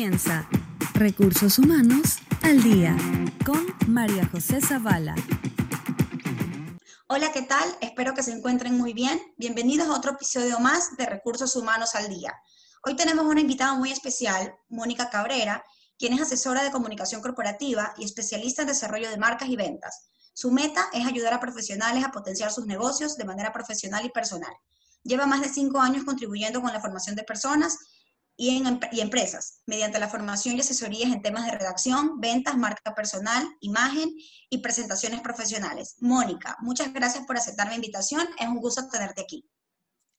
comienza Recursos Humanos al Día con María José Zavala. Hola, ¿qué tal? Espero que se encuentren muy bien. Bienvenidos a otro episodio más de Recursos Humanos al Día. Hoy tenemos una invitada muy especial, Mónica Cabrera, quien es asesora de comunicación corporativa y especialista en desarrollo de marcas y ventas. Su meta es ayudar a profesionales a potenciar sus negocios de manera profesional y personal. Lleva más de cinco años contribuyendo con la formación de personas y, empresas, mediante la formación y asesorías en temas de redacción, ventas, marca personal, imagen y presentaciones profesionales. Mónica, muchas gracias por aceptar mi invitación. Es un gusto tenerte aquí.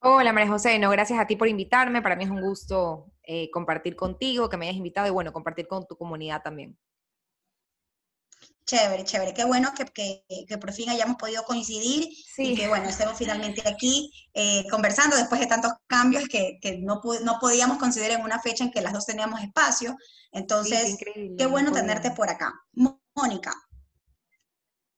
Hola María José, no, gracias a ti por invitarme. Para mí es un gusto eh, compartir contigo, que me hayas invitado y bueno, compartir con tu comunidad también. Chévere, chévere. Qué bueno que, que, que, por fin hayamos podido coincidir y que, bueno, estemos finalmente aquí eh, conversando después de tantos cambios que, que no, no, podíamos considerar en una fecha en que las dos teníamos espacio. Entonces, sí, qué bueno tenerte por acá. Mónica,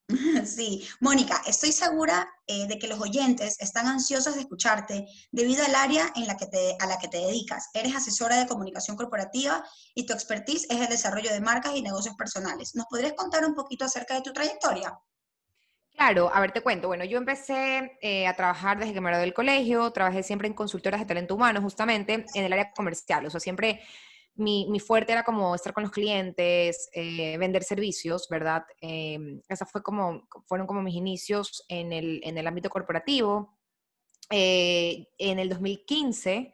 Sí, Mónica, estoy segura eh, de que los oyentes están ansiosos de escucharte debido al área en la que te, a la que te dedicas. Eres asesora de comunicación corporativa y tu expertise es el desarrollo de marcas y negocios personales. ¿Nos podrías contar un poquito acerca de tu trayectoria? Claro, a ver, te cuento. Bueno, yo empecé eh, a trabajar desde que me gradué del colegio, trabajé siempre en consultoras de talento humano, justamente en el área comercial, o sea, siempre mi, mi, fuerte era como estar con los clientes, eh, vender servicios, ¿verdad? Eh, esas fue como, fueron como mis inicios en el, en el ámbito corporativo. Eh, en el 2015,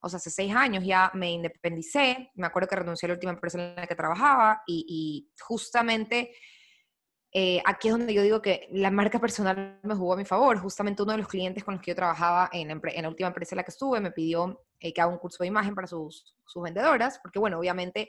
o sea, hace seis años ya me independicé. Me acuerdo que renuncié a la última empresa en la que trabajaba y justamente eh, aquí es donde yo digo que la marca personal me jugó a mi favor. Justamente uno de los clientes con los que yo trabajaba en la, en la última empresa en la que estuve me pidió eh, que haga un curso de imagen para sus, sus, vendedoras, porque bueno, obviamente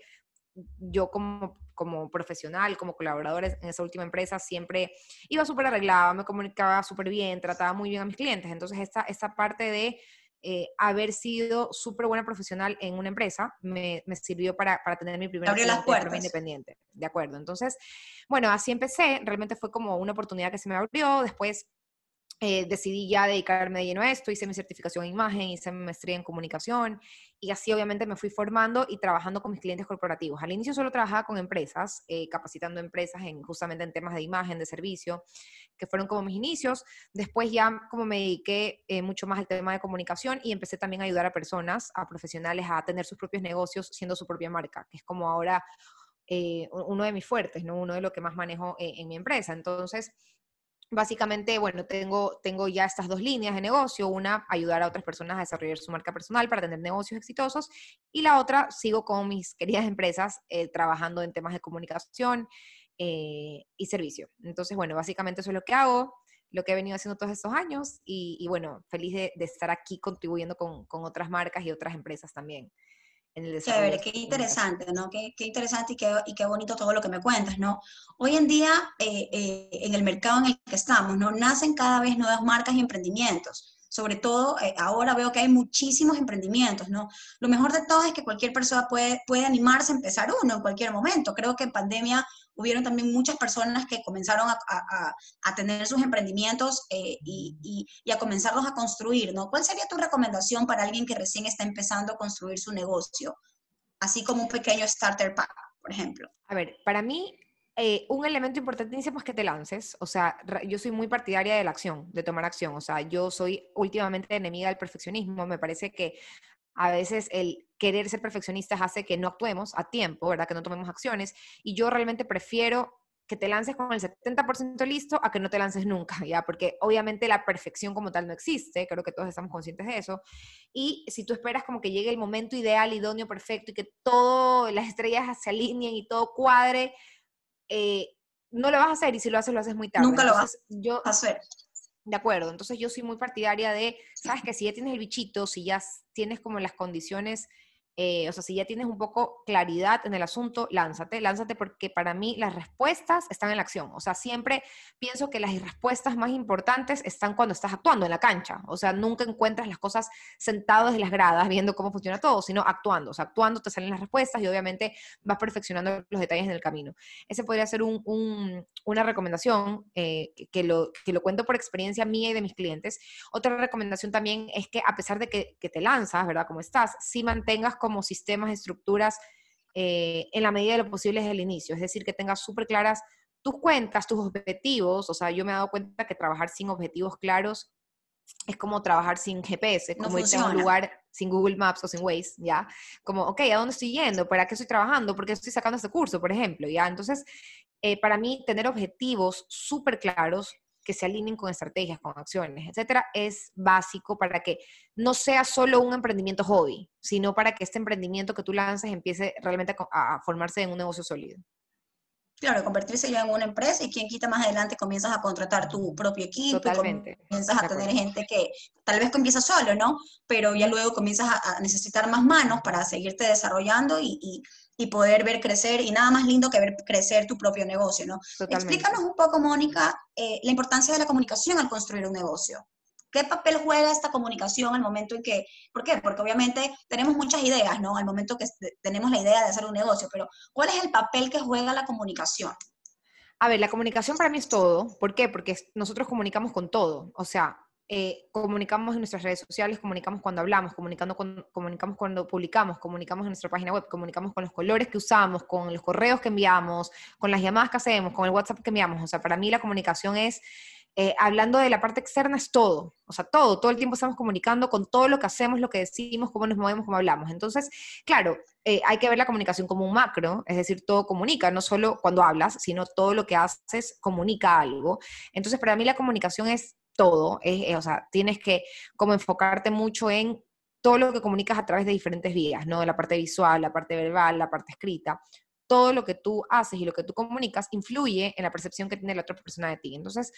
yo como, como profesional, como colaborador en esa última empresa, siempre iba súper arreglada, me comunicaba súper bien, trataba muy bien a mis clientes. Entonces, esta, esta parte de eh, haber sido súper buena profesional en una empresa me, me sirvió para, para, tener mi primera experiencia independiente. De acuerdo. Entonces, bueno, así empecé. Realmente fue como una oportunidad que se me abrió. Después eh, decidí ya dedicarme de lleno a esto, hice mi certificación en imagen, hice mi maestría en comunicación y así obviamente me fui formando y trabajando con mis clientes corporativos. Al inicio solo trabajaba con empresas, eh, capacitando empresas en, justamente en temas de imagen, de servicio, que fueron como mis inicios. Después ya como me dediqué eh, mucho más al tema de comunicación y empecé también a ayudar a personas, a profesionales a tener sus propios negocios siendo su propia marca, que es como ahora eh, uno de mis fuertes, ¿no? uno de lo que más manejo eh, en mi empresa. Entonces, básicamente, bueno, tengo, tengo ya estas dos líneas de negocio. Una, ayudar a otras personas a desarrollar su marca personal para tener negocios exitosos. Y la otra, sigo con mis queridas empresas eh, trabajando en temas de comunicación eh, y servicio. Entonces, bueno, básicamente eso es lo que hago, lo que he venido haciendo todos estos años. Y, y bueno, feliz de, de, estar aquí contribuyendo con, con otras marcas y otras empresas también. En el Chévere, qué interesante, ¿no? Qué, qué interesante y qué, y qué, bonito todo lo que me cuentas, ¿no? Hoy en día, eh, eh, en el mercado en el que estamos, ¿no? Nacen cada vez nuevas marcas y emprendimientos. Sobre todo, eh, ahora veo que hay muchísimos emprendimientos, ¿no? Lo mejor de todo es que cualquier persona puede, puede animarse a empezar uno en cualquier momento. Creo que en pandemia hubieron también muchas personas que comenzaron a, a, a tener sus emprendimientos eh, y, y, y, a comenzarlos a construir, ¿no? ¿Cuál sería tu recomendación para alguien que recién está empezando a construir su negocio? Así como un pequeño starter pack, por ejemplo. A ver, para mí eh, un elemento importantísimo es que te lances. O sea, yo soy muy partidaria de la acción, de tomar acción. O sea, yo soy últimamente enemiga del perfeccionismo. Me parece que a veces el querer ser perfeccionistas hace que no actuemos a tiempo, ¿verdad? Que no tomemos acciones. Y yo realmente prefiero que te lances con el 70% listo a que no te lances nunca, ¿ya? Porque obviamente la perfección como tal no existe, creo que todos estamos conscientes de eso. Y si tú esperas como que llegue el momento ideal, idóneo, perfecto y que todo, las estrellas se alineen y todo cuadre, eh, no lo vas a hacer y si lo haces, lo haces muy tarde. Nunca Entonces, lo vas yo, a hacer. De acuerdo, entonces yo soy muy partidaria de, sabes que si ya tienes el bichito, si ya tienes como las condiciones eh, o sea, si ya tienes un poco claridad en el asunto, lánzate, lánzate porque para mí las respuestas están en la acción. O sea, siempre pienso que las respuestas más importantes están cuando estás actuando en la cancha. O sea, nunca encuentras las cosas sentadas en las gradas viendo cómo funciona todo, sino actuando. O sea, actuando te salen las respuestas y obviamente vas perfeccionando los detalles en el camino. Ese podría ser un, un, una recomendación eh, que, lo, que lo cuento por experiencia mía y de mis clientes. Otra recomendación también es que a pesar de que, que te lanzas, ¿verdad? Como estás, si mantengas como sistemas, estructuras eh, en la medida de lo posible desde el inicio, es decir, que tengas súper claras tus cuentas, tus objetivos, o sea, yo me he dado cuenta que trabajar sin objetivos claros es como trabajar sin GPS, como irte a un lugar sin Google Maps o sin Waze, ¿ya? Como, ok, ¿a dónde estoy yendo? ¿Para qué estoy trabajando? ¿Por qué estoy sacando este curso, por ejemplo? ¿Ya? Entonces, eh, para mí, tener objetivos súper claros que se alineen con estrategias, con acciones, etcétera, es básico para que no sea solo un emprendimiento hobby, sino para que este emprendimiento que tú lances empiece realmente a formarse en un negocio sólido. Claro, convertirse ya en una empresa y quien quita más adelante comienzas a contratar tu propio equipo, Totalmente. comienzas a tener gente que tal vez comienza solo, ¿no? Pero ya luego comienzas a, necesitar más manos para seguirte desarrollando y, poder ver crecer, y nada más lindo que ver crecer tu propio negocio, ¿no? Explícanos un poco, Mónica, eh, la importancia de la comunicación al construir un negocio. ¿Qué papel juega esta comunicación al momento en que, ¿por qué? Porque obviamente tenemos muchas ideas, ¿no? Al momento que tenemos la idea de hacer un negocio, pero ¿cuál es el papel que juega la comunicación? A ver, la comunicación para mí es todo. ¿Por qué? Porque nosotros comunicamos con todo. O sea, eh, comunicamos en nuestras redes sociales, comunicamos cuando hablamos, comunicando comunicamos cuando publicamos, comunicamos en nuestra página web, comunicamos con los colores que usamos, con los correos que enviamos, con las llamadas que hacemos, con el WhatsApp que enviamos. O sea, para mí la comunicación es eh, hablando de la parte externa es todo, o sea, todo, todo el tiempo estamos comunicando con todo lo que hacemos, lo que decimos, cómo nos movemos, cómo hablamos. Entonces, claro, eh, hay que ver la comunicación como un macro, es decir, todo comunica, no solo cuando hablas, sino todo lo que haces comunica algo. Entonces, para mí la comunicación es todo, o sea, tienes que como enfocarte mucho en todo lo que comunicas a través de diferentes vías, ¿no? La parte visual, la parte verbal, la parte escrita. Todo lo que tú haces y lo que tú comunicas influye en la percepción que tiene la otra persona de ti. Entonces,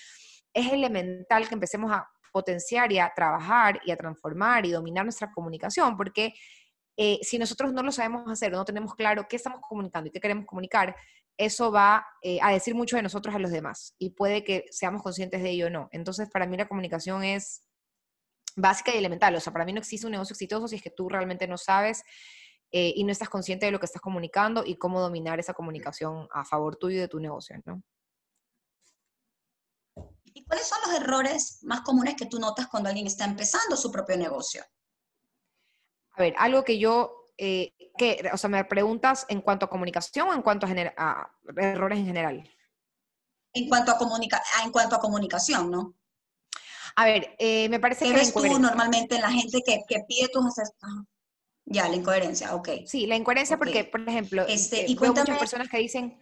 es elemental que empecemos a potenciar y a trabajar y a transformar y dominar nuestra comunicación, porque eh, si nosotros no lo sabemos hacer, no tenemos claro qué estamos comunicando y qué queremos comunicar, eso va eh, a decir mucho de nosotros a los demás y puede que seamos conscientes de ello o no. Entonces, para mí la comunicación es básica y elemental. O sea, para mí no existe un negocio exitoso si es que tú realmente no sabes eh, y no estás consciente de lo que estás comunicando y cómo dominar esa comunicación a favor tuyo y de tu negocio, ¿no? ¿Y cuáles son los errores más comunes que tú notas cuando alguien está empezando su propio negocio? A ver, algo que yo, eh, que, o sea, me preguntas en cuanto a comunicación o en cuanto a, errores en general. En cuanto a, comunica en cuanto a comunicación, ¿no? A ver, eh, me parece ¿Qué que... ves tú normalmente en la gente que, que pide tus Ya, la incoherencia, ok. Sí, la incoherencia porque, por ejemplo, este, y veo muchas personas que dicen,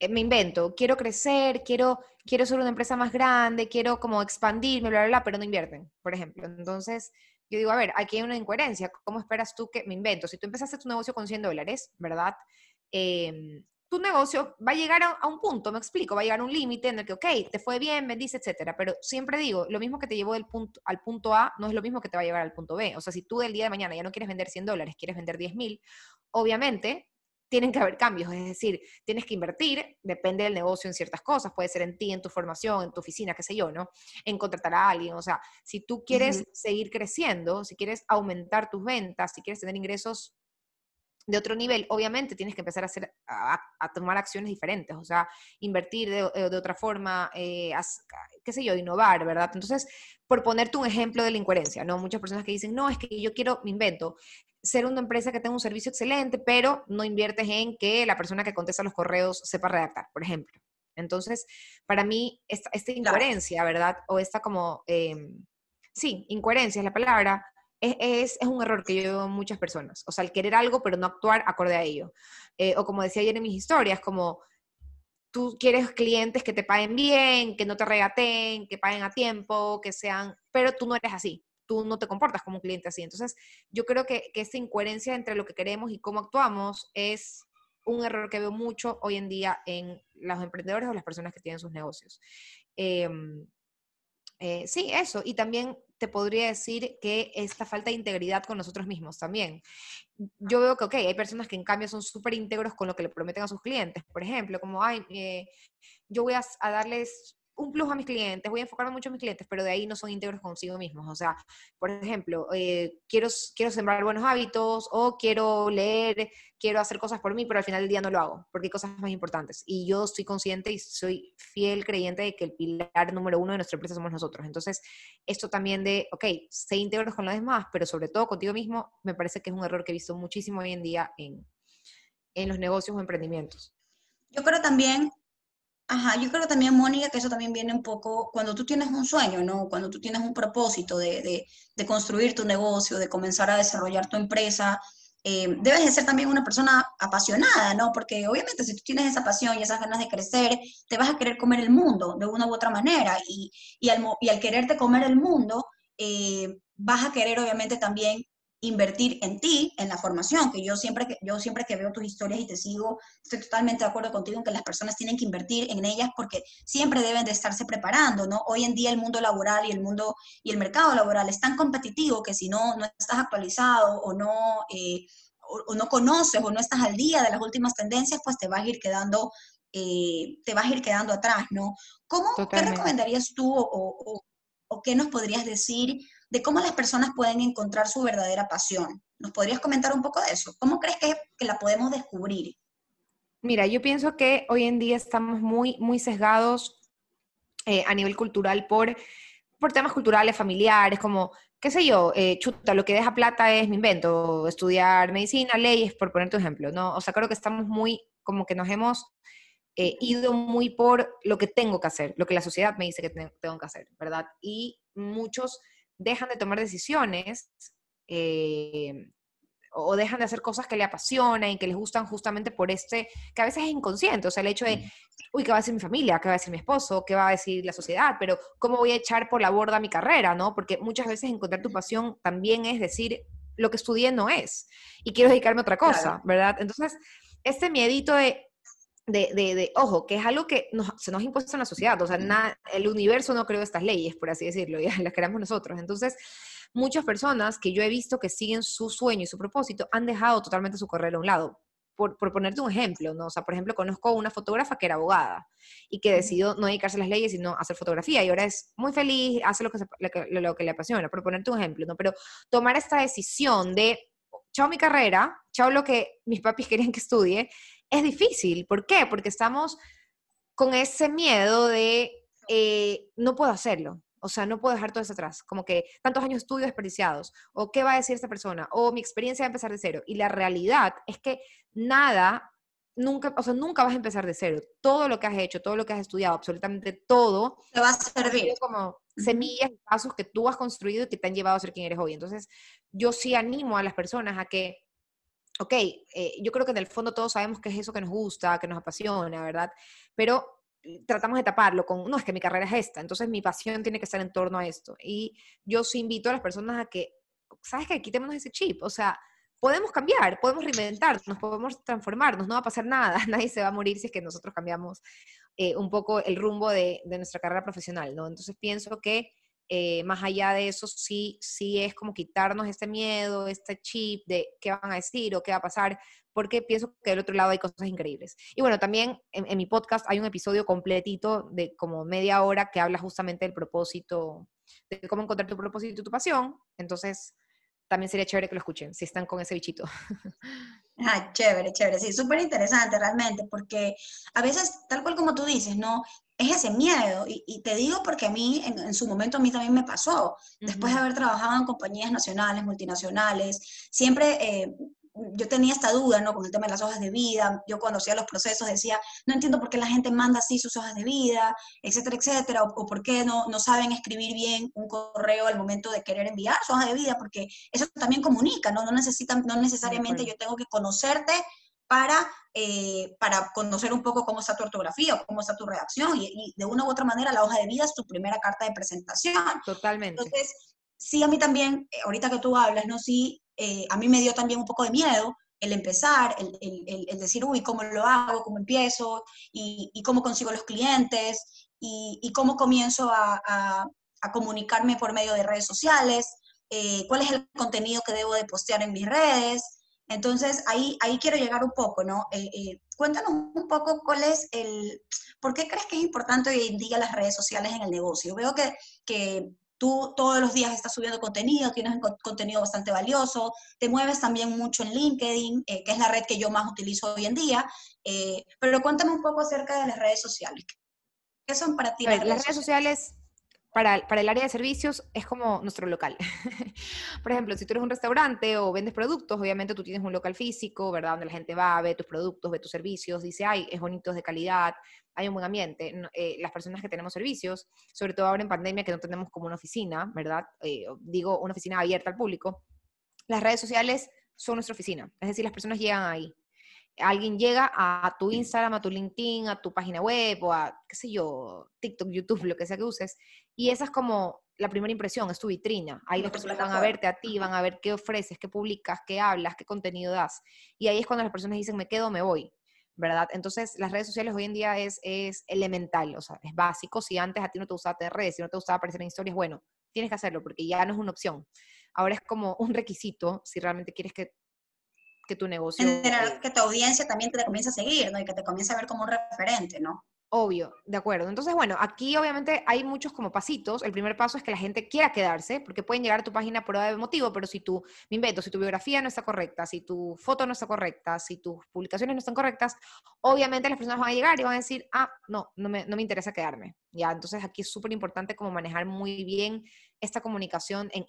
eh, me invento, quiero crecer, quiero, quiero ser una empresa más grande, quiero como expandirme, bla, bla, bla, pero no invierten, por ejemplo. Entonces, yo digo, a ver, aquí hay una incoherencia. ¿Cómo esperas tú que me invento? Si tú empezaste tu negocio con 100 dólares, ¿verdad? Em, tu negocio va a llegar a, un punto, me explico, va a llegar a un límite en el que, ok, te fue bien, bendice, etcétera. Pero siempre digo, lo mismo que te llevó del punto, al punto A no es lo mismo que te va a llevar al punto B. O sea, si tú del día de mañana ya no quieres vender 100 dólares, quieres vender 10 mil, obviamente tienen que haber cambios, es decir, tienes que invertir, depende del negocio en ciertas cosas, puede ser en ti, en tu formación, en tu oficina, qué sé yo, ¿no? En contratar a alguien, o sea, si tú quieres seguir creciendo, si quieres aumentar tus ventas, si quieres tener ingresos de otro nivel, obviamente tienes que empezar a, hacer, a, tomar acciones diferentes, o sea, invertir de, eh, otra forma, eh, qué sé yo, innovar, ¿verdad? Entonces, por ponerte un ejemplo de la incoherencia, ¿no? Muchas personas que dicen, no, es que yo quiero, me invento, ser una empresa que tenga un servicio excelente, pero no inviertes en que la persona que contesta los correos sepa redactar, por ejemplo. Entonces, para mí, esta, incoherencia, ¿verdad? O esta como, em, sí, incoherencia es la palabra, es, es, un error que yo veo en muchas personas. O sea, el querer algo, pero no actuar acorde a ello. Eh, o como decía ayer en mis historias, como tú quieres clientes que te paguen bien, que no te regateen, que paguen a tiempo, que sean, pero tú no eres así tú no te comportas como un cliente así. Entonces, yo creo que, que esta incoherencia entre lo que queremos y cómo actuamos es un error que veo mucho hoy en día en los emprendedores o las personas que tienen sus negocios. Em, eh, sí, eso. Y también te podría decir que esta falta de integridad con nosotros mismos también. Yo veo que, ok, hay personas que en cambio son súper íntegros con lo que le prometen a sus clientes. Por ejemplo, como, ay, eh, yo voy a, a darles un plus a mis clientes, voy a enfocarme mucho en mis clientes, pero de ahí no son íntegros consigo mismos. O sea, por ejemplo, eh, quiero, quiero sembrar buenos hábitos o quiero leer, quiero hacer cosas por mí, pero al final del día no lo hago, porque hay cosas más importantes. Y yo estoy consciente y soy fiel creyente de que el pilar número uno de nuestra empresa somos nosotros. Entonces, esto también de, ok, sé íntegros con los demás, pero sobre todo contigo mismo, me parece que es un error que he visto muchísimo hoy en día en, en los negocios o emprendimientos. Yo creo también, ajá, yo creo también, Mónica, que eso también viene un poco cuando tú tienes un sueño, ¿no? Cuando tú tienes un propósito de, de, de construir tu negocio, de comenzar a desarrollar tu empresa, eh, debes de ser también una persona apasionada, ¿no? Porque obviamente si tú tienes esa pasión y esas ganas de crecer, te vas a querer comer el mundo de una u otra manera y, y, al, y al, quererte comer el mundo, eh, vas a querer obviamente también invertir en ti, en la formación, que yo siempre que, yo siempre que veo tus historias y te sigo, estoy totalmente de acuerdo contigo en que las personas tienen que invertir en ellas porque siempre deben de estarse preparando, ¿no? Hoy en día el mundo laboral y el mundo y el mercado laboral es tan competitivo que si no, no estás actualizado o no, eh, o, no conoces o no estás al día de las últimas tendencias, pues te vas a ir quedando, eh, te vas a ir quedando atrás, ¿no? ¿Cómo, ¿Qué recomendarías tú o, o, o qué nos podrías decir de cómo las personas pueden encontrar su verdadera pasión. ¿Nos podrías comentar un poco de eso? ¿Cómo crees que, la podemos descubrir? Mira, yo pienso que hoy en día estamos muy, muy sesgados eh, a nivel cultural por, por temas culturales, familiares, como, qué sé yo, eh, chuta, lo que deja plata es mi invento, estudiar medicina, leyes, por poner tu ejemplo, ¿no? O sea, creo que estamos muy, como que nos hemos eh, ido muy por lo que tengo que hacer, lo que la sociedad me dice que tengo que hacer, ¿verdad? Y muchos dejan de tomar decisiones eh, o dejan de hacer cosas que le apasionan y que les gustan justamente por este, que a veces es inconsciente, o sea, el hecho de, uy, ¿qué va a decir mi familia? ¿Qué va a decir mi esposo? ¿Qué va a decir la sociedad? Pero ¿cómo voy a echar por la borda mi carrera? ¿no? Porque muchas veces encontrar tu pasión también es decir, lo que estudié no es y quiero dedicarme a otra cosa, ¿verdad? Entonces, este miedito de, de, de, ojo, que es algo que se nos ha impuesto en la sociedad, o sea, el universo no creó estas leyes, por así decirlo, ya las creamos nosotros. Entonces, muchas personas que yo he visto que siguen su sueño y su propósito han dejado totalmente su carrera a un lado. Por, por, ponerte un ejemplo, ¿no? O sea, por ejemplo, conozco una fotógrafa que era abogada y que decidió no dedicarse a las leyes, sino hacer fotografía y ahora es muy feliz, hace lo que, lo, lo que le apasiona, por ponerte un ejemplo, ¿no? Pero tomar esta decisión de, chao mi carrera, chao lo que mis papis querían que estudie, es difícil. ¿Por qué? Porque estamos con ese miedo de eh, no puedo hacerlo. O sea, no puedo dejar todo eso atrás. Como que tantos años de estudio desperdiciados. O qué va a decir esta persona. O mi experiencia va a empezar de cero. Y la realidad es que nada, nunca, o sea, nunca vas a empezar de cero. Todo lo que has hecho, todo lo que has estudiado, absolutamente todo. Te va a servir. Como semillas y pasos que tú has construido y que te han llevado a ser quien eres hoy. Entonces, yo sí animo a las personas a que ok, eh, yo creo que en el fondo todos sabemos qué es eso que nos gusta, que nos apasiona, ¿verdad? Pero eh, tratamos de taparlo con, no, es que mi carrera es esta, entonces mi pasión tiene que estar en torno a esto. Y yo sí invito a las personas a que, ¿sabes qué? Quitémonos ese chip, o sea, podemos cambiar, podemos reinventarnos, podemos transformarnos, no va a pasar nada, nadie se va a morir si es que nosotros cambiamos eh, un poco el rumbo de, de, nuestra carrera profesional, ¿no? Entonces pienso que eh, más allá de eso, sí, sí es como quitarnos este miedo, este chip de qué van a decir o qué va a pasar, porque pienso que del otro lado hay cosas increíbles. Y bueno, también en, mi podcast hay un episodio completito de como media hora que habla justamente del propósito, de cómo encontrar tu propósito y tu pasión. Entonces, también sería chévere que lo escuchen, si están con ese bichito. Ah, chévere, chévere, sí, súper interesante realmente, porque a veces, tal cual como tú dices, ¿no? es ese miedo. Y, te digo porque a mí, en, su momento, a mí también me pasó. Después de haber trabajado en compañías nacionales, multinacionales, siempre eh, yo tenía esta duda, ¿no? Con el tema de las hojas de vida. Yo cuando hacía los procesos decía, no entiendo por qué la gente manda así sus hojas de vida, etcétera, etcétera, o, por qué no, no saben escribir bien un correo al momento de querer enviar su hoja de vida, porque eso también comunica, ¿no? No, necesitan, no necesariamente yo tengo que conocerte para, eh, para conocer un poco cómo está tu ortografía o cómo está tu redacción. Y, de una u otra manera, la hoja de vida es tu primera carta de presentación. Totalmente. Entonces, sí, a mí también, eh, ahorita que tú hablas, ¿no? Sí, eh, a mí me dio también un poco de miedo el empezar, el, decir, uy, ¿cómo lo hago? ¿Cómo empiezo? ¿Y, cómo consigo los clientes? ¿Y, cómo comienzo a, comunicarme por medio de redes sociales? ¿Cuál es el contenido que debo de postear en mis redes? Entonces, ahí, ahí quiero llegar un poco, ¿no? Eh, eh, cuéntanos un poco cuál es el, ¿por qué crees que es importante hoy en día las redes sociales en el negocio? Veo que, que tú todos los días estás subiendo contenido, tienes un contenido bastante valioso, te mueves también mucho en LinkedIn, eh, que es la red que yo más utilizo hoy en día, pero cuéntame un poco acerca de las redes sociales. ¿Qué son para ti las redes, sociales? Para, el área de servicios es como nuestro local. Por ejemplo, si tú eres un restaurante o vendes productos, obviamente tú tienes un local físico, ¿verdad? Donde la gente va, ve tus productos, ve tus servicios, dice, ay, es bonito, es de calidad, hay un buen ambiente. Eh, las personas que tenemos servicios, sobre todo ahora en pandemia que no tenemos como una oficina, ¿verdad? Eh, digo, una oficina abierta al público, las redes sociales son nuestra oficina. Es decir, las personas llegan ahí alguien llega a tu Instagram, a tu LinkedIn, a tu página web o a, qué sé yo, TikTok, YouTube, lo que sea que uses, y esa es como la primera impresión, es tu vitrina. Ahí las personas van a verte a ti, van a ver qué ofreces, qué publicas, qué hablas, qué contenido das. Y ahí es cuando las personas dicen, me quedo, me voy. ¿verdad? Entonces, las redes sociales hoy en día es, es elemental, o sea, es básico. Si antes a ti no te gustaba tener redes, si no te gustaba aparecer en historias, bueno, tienes que hacerlo porque ya no es una opción. Ahora es como un requisito si realmente quieres que que tu negocio... que tu audiencia también te comience a seguir, ¿no? Y que te comience a ver como un referente, ¿no? Obvio, de acuerdo. Entonces, bueno, aquí obviamente hay muchos como pasitos. El primer paso es que la gente quiera quedarse, porque pueden llegar a tu página por de motivo, pero si tu, me invento, si tu biografía no está correcta, si tu foto no está correcta, si tus publicaciones no están correctas, obviamente las personas van a llegar y van a decir, ah, no, no me, no me interesa quedarme. Ya, entonces aquí es súper importante como manejar muy bien esta comunicación en,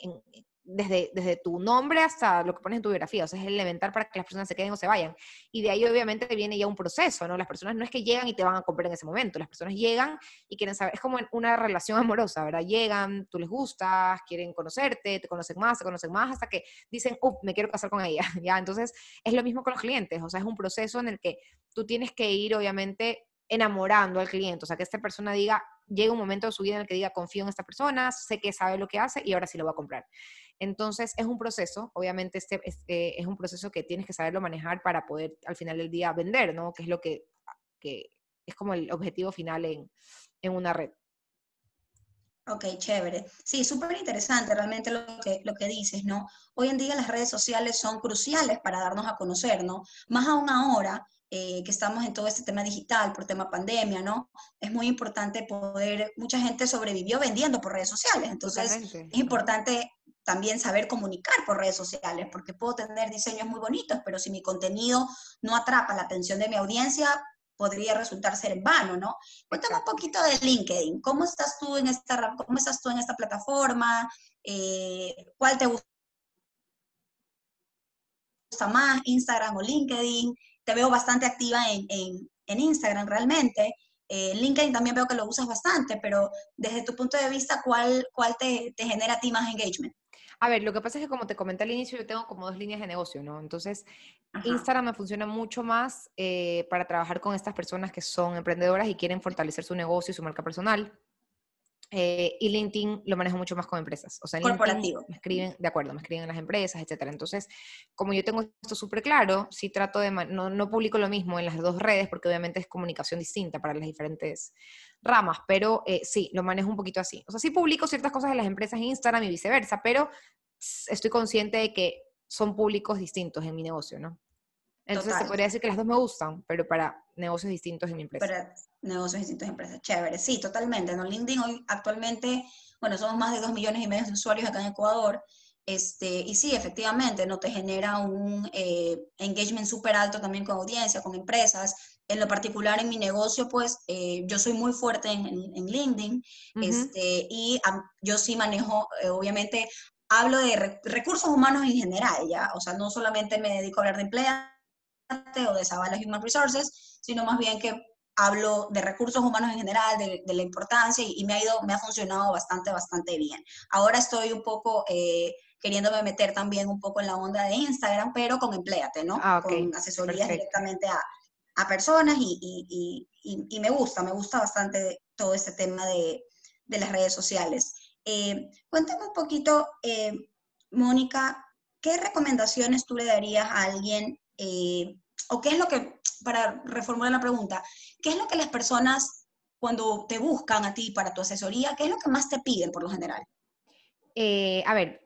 desde, desde tu nombre hasta lo que pones en tu biografía, o sea, es elemental para que las personas se queden o se vayan. Y de ahí obviamente viene ya un proceso, ¿no? Las personas no es que llegan y te van a comprar en ese momento, las personas llegan y quieren saber, es como una relación amorosa, ¿verdad? Llegan, tú les gustas, quieren conocerte, te conocen más, te conocen más, hasta que dicen, uh, me quiero casar con ella, ¿ya? Entonces, es lo mismo con los clientes, o sea, es un proceso en el que tú tienes que ir, obviamente, enamorando al cliente, o sea, que esta persona diga, llega un momento de su vida en el que diga, confío en esta persona, sé que sabe lo que hace y ahora sí lo va a comprar. Entonces, es un proceso, obviamente este es, eh, es, un proceso que tienes que saberlo manejar para poder al final del día vender, ¿no? Que es lo que, que es como el objetivo final en, en una red. Ok, chévere. Sí, súper interesante realmente lo que, lo que dices, ¿no? Hoy en día las redes sociales son cruciales para darnos a conocer, ¿no? Más aún ahora eh, que estamos en todo este tema digital por tema pandemia, ¿no? Es muy importante poder, mucha gente sobrevivió vendiendo por redes sociales, entonces es importante también saber comunicar por redes sociales, porque puedo tener diseños muy bonitos, pero si mi contenido no atrapa la atención de mi audiencia, podría resultar ser en vano, ¿no? Cuéntame un poquito de LinkedIn. ¿Cómo estás tú en esta, cómo estás tú en esta plataforma? Eh, ¿Cuál te gusta más, Instagram o LinkedIn? Te veo bastante activa en, en, Instagram realmente. Eh, LinkedIn también veo que lo usas bastante, pero desde tu punto de vista, ¿cuál, cuál te, te genera a ti más engagement? A ver, lo que pasa es que como te comenté al inicio, yo tengo como dos líneas de negocio, ¿no? Entonces, Instagram me funciona mucho más eh, para trabajar con estas personas que son emprendedoras y quieren fortalecer su negocio y su marca personal. Eh, y LinkedIn lo manejo mucho más con empresas. O sea, Corporativo. me escriben, de acuerdo, me escriben en las empresas, etcétera. Entonces, como yo tengo esto súper claro, sí trato de, no, no, publico lo mismo en las dos redes porque obviamente es comunicación distinta para las diferentes ramas, pero eh, sí, lo manejo un poquito así. O sea, sí publico ciertas cosas en las empresas en Instagram y viceversa, pero estoy consciente de que son públicos distintos en mi negocio, ¿no? Entonces se podría decir que las dos me gustan, pero para negocios distintos en mi empresa. Para negocios distintos en empresas. Chévere, sí, totalmente. En LinkedIn hoy actualmente, bueno, somos más de dos millones y medio de usuarios acá en Ecuador. Este, y sí, efectivamente, no te genera un eh, engagement súper alto también con audiencia, con empresas. En lo particular, en mi negocio, pues eh, yo soy muy fuerte en, en, LinkedIn este, y yo sí manejo, eh, obviamente, hablo de recursos humanos en general, ¿ya? O sea, no solamente me dedico a hablar de empleados o de Zavala Human Resources, sino más bien que hablo de recursos humanos en general, de, la importancia y, me ha ido, me ha funcionado bastante, bastante bien. Ahora estoy un poco eh, queriéndome meter también un poco en la onda de Instagram, pero con Empleate, ¿no? Ah, con asesorías directamente a, a personas y, y, me gusta, me gusta bastante todo este tema de, de las redes sociales. Eh, cuéntame un poquito, eh, Mónica, ¿qué recomendaciones tú le darías a alguien eh, o qué es lo que, para reformular la pregunta, qué es lo que las personas cuando te buscan a ti para tu asesoría, qué es lo que más te piden por lo general? a ver,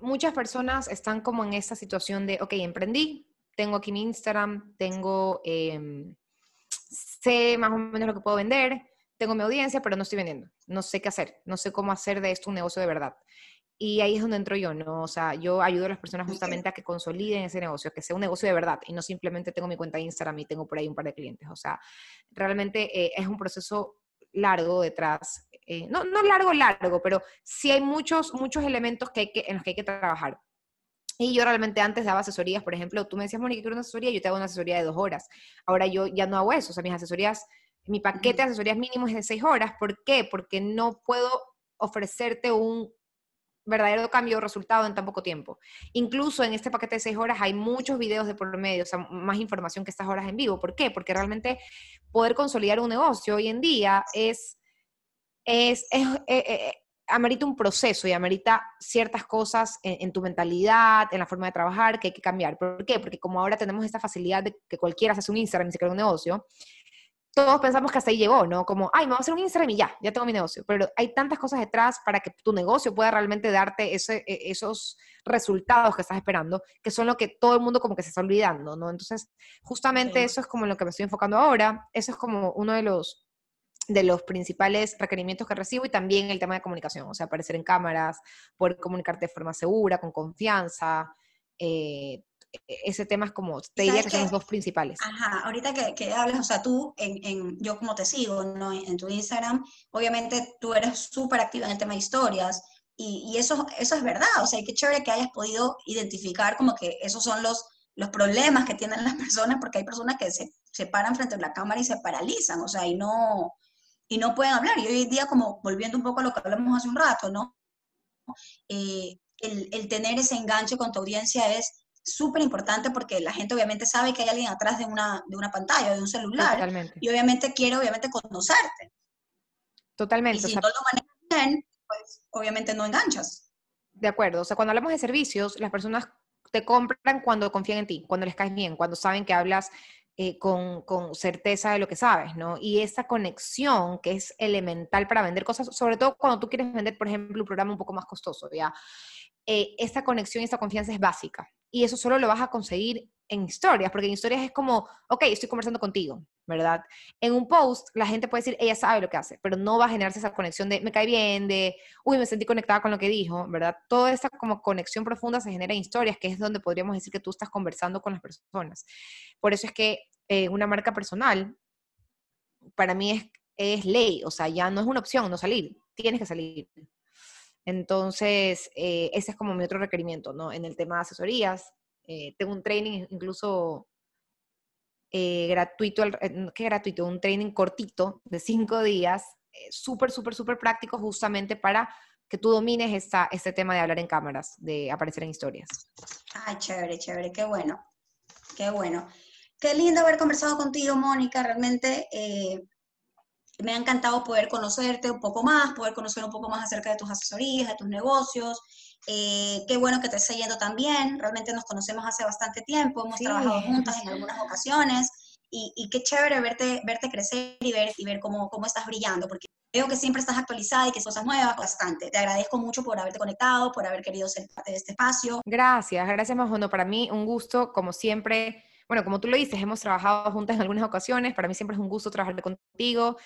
muchas personas están como en esta situación de, ok, emprendí, tengo aquí mi Instagram, tengo, em, sé más o menos lo que puedo vender, tengo mi audiencia, pero no estoy vendiendo, no sé qué hacer, no sé cómo hacer de esto un negocio de verdad. Y ahí es donde entro yo, ¿no? O sea, yo ayudo a las personas justamente a que consoliden ese negocio, que sea un negocio de verdad y no simplemente tengo mi cuenta de Instagram y tengo por ahí un par de clientes. O sea, realmente eh, es un proceso largo detrás. eh, no, no largo, largo, pero sí hay muchos, muchos elementos que hay que, en los que hay que trabajar. Y yo realmente antes daba asesorías, por ejemplo, tú me decías, Mónica, quiero una asesoría, yo te hago una asesoría de dos horas. Ahora yo ya no hago eso, o sea, mis asesorías, mi paquete de asesorías mínimo es de seis horas. ¿Por qué? Porque no puedo ofrecerte un verdadero cambio de resultado en tan poco tiempo. Incluso en este paquete de seis horas hay muchos videos de por medio, o sea, más información que estas horas en vivo. ¿Por qué? Porque realmente poder consolidar un negocio hoy en día es, es, es, eh, eh, amerita un proceso y amerita ciertas cosas en, tu mentalidad, en la forma de trabajar que hay que cambiar. ¿Por qué? Porque como ahora tenemos esta facilidad de que cualquiera hace un Instagram y se crea un negocio, todos pensamos que hasta ahí llegó, ¿no? Como, ay, me voy a hacer un Instagram y ya, ya tengo mi negocio. Pero hay tantas cosas detrás para que tu negocio pueda realmente darte ese, e, esos resultados que estás esperando, que son lo que todo el mundo como que se está olvidando, ¿no? Entonces, justamente eso es como lo que me estoy enfocando ahora. Eso es como uno de los de los principales requerimientos que recibo y también el tema de comunicación, o sea, aparecer en cámaras, poder comunicarte de forma segura, con confianza. Eh, ese tema es como, te diría que, son los dos principales. Ajá, ahorita que, que hablas, o sea, tú, en, en, yo como te sigo ¿no? en, tu Instagram, obviamente tú eres súper activa en el tema de historias y, y, eso, eso es verdad, o sea, qué chévere que hayas podido identificar como que esos son los, los problemas que tienen las personas, porque hay personas que se, se paran frente a la cámara y se paralizan, o sea, y no, y no pueden hablar. Y hoy en día, como volviendo un poco a lo que hablamos hace un rato, ¿no? Eh, el, el, tener ese enganche con tu audiencia es súper importante porque la gente obviamente sabe que hay alguien atrás de una, de una pantalla, de un celular. Totalmente. Y obviamente quiere, obviamente, conocerte. Totalmente. Y si no lo manejas bien, pues obviamente no enganchas. De acuerdo. O sea, cuando hablamos de servicios, las personas te compran cuando confían en ti, cuando les caes bien, cuando saben que hablas eh, con, con, certeza de lo que sabes, ¿no? Y esa conexión que es elemental para vender cosas, sobre todo cuando tú quieres vender, por ejemplo, un programa un poco más costoso, ¿ya? Eh, esa conexión y esa confianza es básica. Y eso solo lo vas a conseguir en historias, porque en historias es como, ok, estoy conversando contigo, ¿verdad? En un post la gente puede decir, ella sabe lo que hace, pero no va a generarse esa conexión de, me cae bien, de, uy, me sentí conectada con lo que dijo, ¿verdad? Toda esa como conexión profunda se genera en historias, que es donde podríamos decir que tú estás conversando con las personas. Por eso es que eh, una marca personal, para mí es, es ley, o sea, ya no es una opción no salir, tienes que salir. Entonces, eh, ese es como mi otro requerimiento, ¿no? En el tema de asesorías, eh, tengo un training incluso eh, gratuito, ¿qué gratuito? Un training cortito de cinco días, súper, súper, súper práctico justamente para que tú domines esta, este tema de hablar en cámaras, de aparecer en historias. Ay, chévere, chévere, qué bueno, qué bueno. Qué lindo haber conversado contigo, Mónica, realmente me ha encantado poder conocerte un poco más, poder conocer un poco más acerca de tus asesorías, de tus negocios. Eh, qué bueno que te esté yendo también. Realmente nos conocemos hace bastante tiempo, hemos trabajado juntas en algunas ocasiones y, qué chévere verte, verte crecer y ver, y ver cómo, cómo estás brillando, porque veo que siempre estás actualizada y que cosas nuevas, bastante. Te agradezco mucho por haberte conectado, por haber querido ser parte de este espacio. Gracias, gracias Majono. Para mí un gusto, como siempre. Bueno, como tú lo dices, hemos trabajado juntas en algunas ocasiones. Para mí siempre es un gusto trabajar contigo.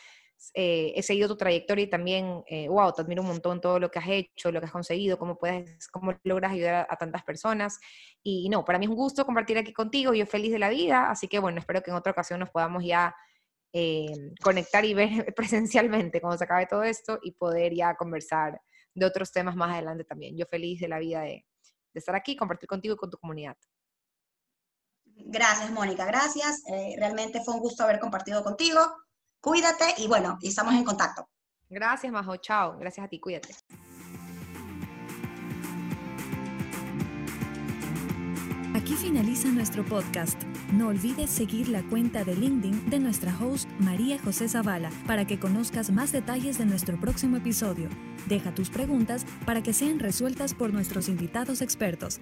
Eh, he seguido tu trayectoria y también, eh, wow, te admiro un montón todo lo que has hecho, lo que has conseguido, cómo puedes, cómo logras ayudar a, tantas personas. Y no, para mí es un gusto compartir aquí contigo, yo feliz de la vida, así que bueno, espero que en otra ocasión nos podamos ya eh, conectar y ver presencialmente cuando se acabe todo esto y poder ya conversar de otros temas más adelante también. Yo feliz de la vida de, estar aquí, compartir contigo y con tu comunidad. Gracias, Mónica, gracias. realmente fue un gusto haber compartido contigo. Cuídate y bueno, estamos en contacto. Gracias, Majo. Chao. Gracias a ti. Cuídate. Aquí finaliza nuestro podcast. No olvides seguir la cuenta de LinkedIn de nuestra host María José Zavala para que conozcas más detalles de nuestro próximo episodio. Deja tus preguntas para que sean resueltas por nuestros invitados expertos.